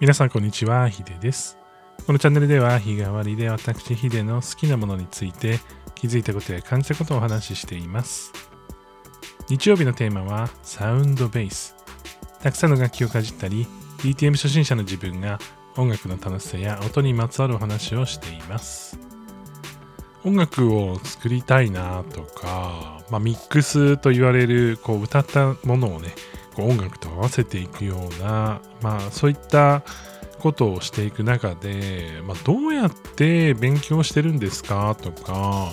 皆さんこんにちは、ヒデです。このチャンネルでは日替わりで私ヒデの好きなものについて気づいたことや感じたことをお話ししています。日曜日のテーマはサウンドベース。たくさんの楽器をかじったり、DTM 初心者の自分が音楽の楽しさや音にまつわるお話をしています。音楽を作りたいなとか、まあ、ミックスと言われるこう歌ったものをねこう音楽と合わせていくような、まあ、そういったことをしていく中で、まあ、どうやって勉強してるんですかとか、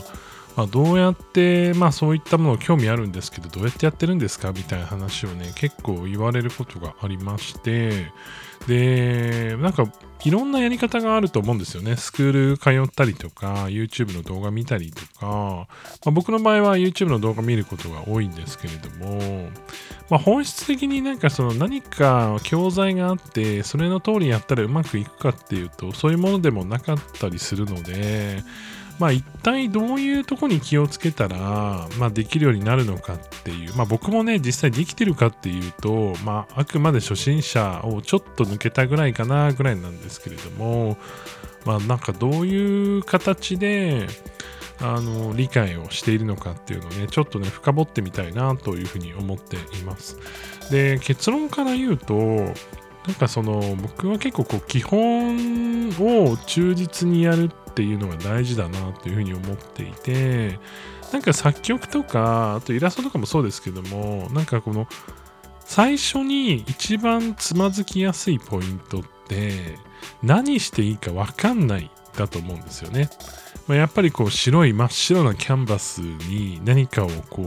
まあ、どうやって、まあ、そういったもの興味あるんですけどどうやってやってるんですかみたいな話をね結構言われることがありましてでなんかいろんなやり方があると思うんですよね。スクール通ったりとか、YouTube の動画見たりとか、まあ、僕の場合は YouTube の動画見ることが多いんですけれども、まあ、本質的になんかその何か教材があって、それの通りやったらうまくいくかっていうと、そういうものでもなかったりするので、まあ一体どういうとこに気をつけたら、まあできるようになるのかっていう、まあ僕もね、実際できてるかっていうと、まああくまで初心者をちょっと抜けたぐらいかなぐらいなんですけれども、まあなんかどういう形で、あの理解をしているのかっていうのをねちょっとね深掘ってみたいなというふうに思っています。で結論から言うとなんかその僕は結構こう基本を忠実にやるっっていうのが大事だなというふうに思っていてなんか作曲とかあとイラストとかもそうですけどもなんかこの最初に一番つまずきやすいポイントって何していいか分かんないだと思うんですよね。まあ、やっぱりこう白い真っ白なキャンバスに何かをこ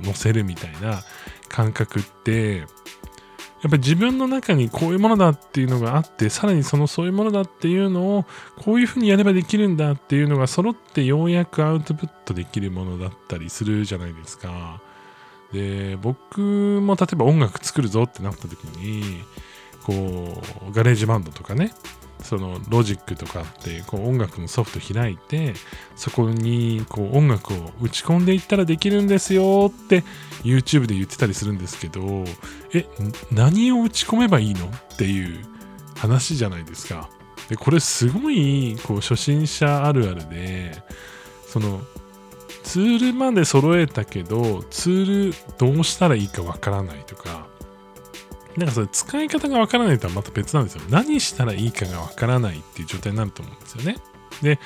う載せるみたいな感覚ってやっぱり自分の中にこういうものだっていうのがあってさらにそのそういうものだっていうのをこういうふうにやればできるんだっていうのが揃ってようやくアウトプットできるものだったりするじゃないですか。で僕も例えば音楽作るぞってなった時にこう GarageBand とかねそのロジックとかってこう音楽のソフト開いてそこにこう音楽を打ち込んでいったらできるんですよって YouTube で言ってたりするんですけどえ何を打ち込めばいいのっていう話じゃないですか。でこれすごいこう初心者あるあるでそのツールまで揃えたけどツールどうしたらいいかわからないとかなんかそれ使い方がわからないとはまた別なんですよ。何したらいいかがわからないっていう状態になると思うんですよね。で、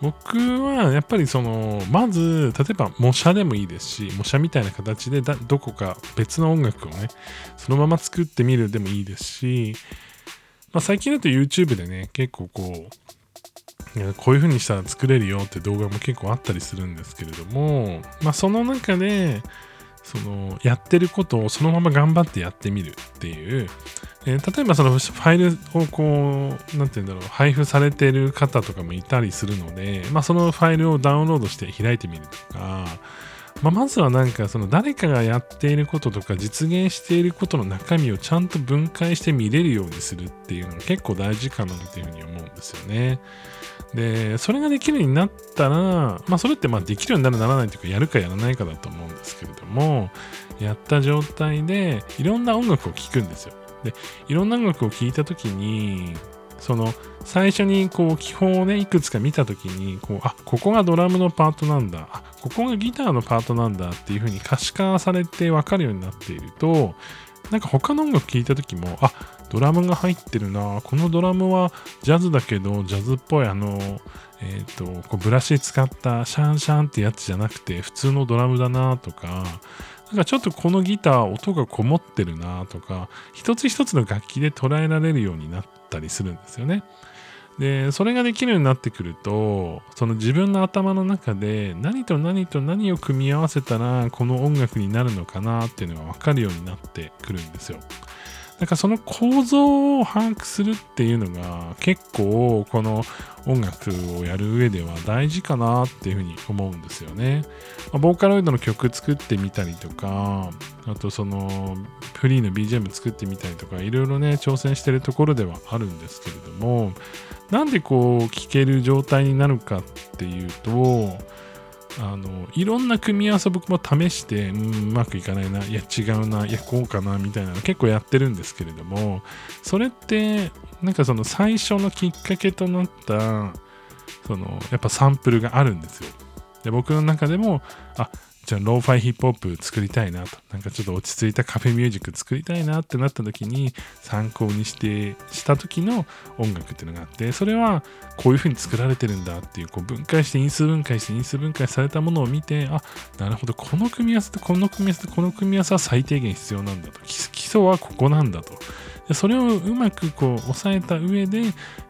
僕はやっぱりその、まず、例えば模写でもいいですし、模写みたいな形でだどこか別の音楽をね、そのまま作ってみるでもいいですし、まあ、最近だと YouTube でね、結構こう、こういう風にしたら作れるよって動画も結構あったりするんですけれども、まあ、その中で、そのやってることをそのまま頑張ってやってみるっていう、えー、例えばそのファイルをこう何て言うんだろう配布されてる方とかもいたりするので、まあ、そのファイルをダウンロードして開いてみるとか、まあ、まずはなんかその誰かがやっていることとか実現していることの中身をちゃんと分解して見れるようにするっていうのが結構大事かなっていうふうに思うんですよね。で、それができるようになったら、まあそれってまあできるようになるならないというか、やるかやらないかだと思うんですけれども、やった状態でいろんな音楽を聴くんですよ。で、いろんな音楽を聴いたときに、その最初にこう基本をねいくつか見た時にこうあここがドラムのパートなんだ。あここがギターのパートなんだっていう風に可視化されて分かるようになっているとなんか他の音楽聴いた時もあドラムが入ってるなこのドラムはジャズだけどジャズっぽいあのえっ、ー、とこうブラシ使ったシャンシャンってやつじゃなくて普通のドラムだなとかなんかちょっとこのギター音がこもってるなとか一つ一つの楽器で捉えられるようになったりするんですよね。でそれができるようになってくるとその自分の頭の中で何と何と何を組み合わせたらこの音楽になるのかなっていうのが分かるようになってくるんですよ。だからその構造を把握するっていうのが結構この音楽をやる上では大事かなっていうふうに思うんですよね。ま、ボーカロイドの曲作ってみたりとか、あとそのフリーの BGM 作ってみたりとか、いろいろね、挑戦してるところではあるんですけれども、なんでこう聴ける状態になるかっていうと、あのいろんな組み合わせ僕も試してうまくいかないないや違うないやこうかなみたいなの結構やってるんですけれどもそれってなんかその最初のきっかけとなったそのやっぱサンプルがあるんですよ。で僕の中でもあじゃあローファイヒップホップ作りたいなと。なんかちょっと落ち着いたカフェミュージック作りたいなってなった時に参考にしてした時の音楽っていうのがあってそれはこういう風に作られてるんだっていうこう分解して因数分解して因数分解されたものを見てあなるほどこの組み合わせとこの組み合わせとこの組み合わせは最低限必要なんだと。基礎はここなんだと。でそれをうまくこう抑えた上で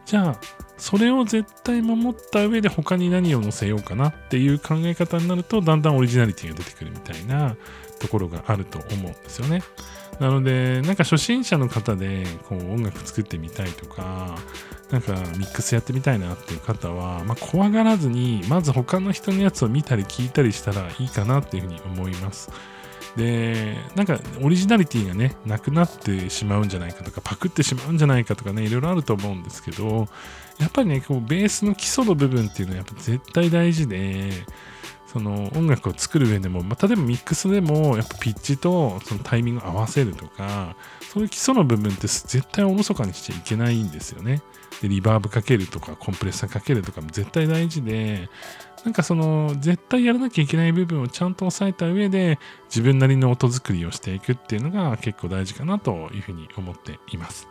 じゃあそれを絶対守った上で他に何を載せようかなっていう考え方になるとだんだんオリジナリティが出てくるみたいなところがあると思うんですよね。なので、なんか初心者の方でこう音楽作ってみたいとか、なんかミックスやってみたいなっていう方は、まあ、怖がらずに、まず他の人のやつを見たり聞いたりしたらいいかなっていうふうに思います。で、なんかオリジナリティがね、なくなってしまうんじゃないかとか、パクってしまうんじゃないかとかね、いろいろあると思うんですけど、やっぱりね、こうベースの基礎の部分っていうのはやっぱ絶対大事で、その音楽を作る上でも、まあ、例えばミックスでもやっぱピッチとそのタイミングを合わせるとかそういう基礎の部分って絶対おろそかにしちゃいけないんですよね。でリバーブかけるとかコンプレッサーかけるとかも絶対大事でなんかその絶対やらなきゃいけない部分をちゃんと押さえた上で自分なりの音作りをしていくっていうのが結構大事かなというふうに思っています。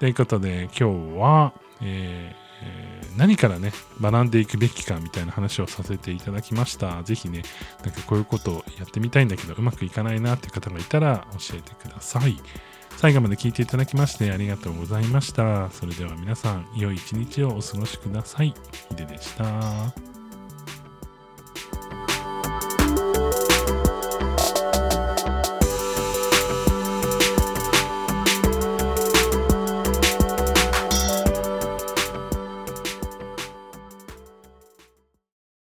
ということで今日は、えーえー、何からね、学んでいくべきかみたいな話をさせていただきました。是非ね、なんかこういうことをやってみたいんだけど、うまくいかないなって方がいたら教えてください。最後まで聞いていただきましてありがとうございました。それでは皆さん、良い一日をお過ごしください。ヒデでした。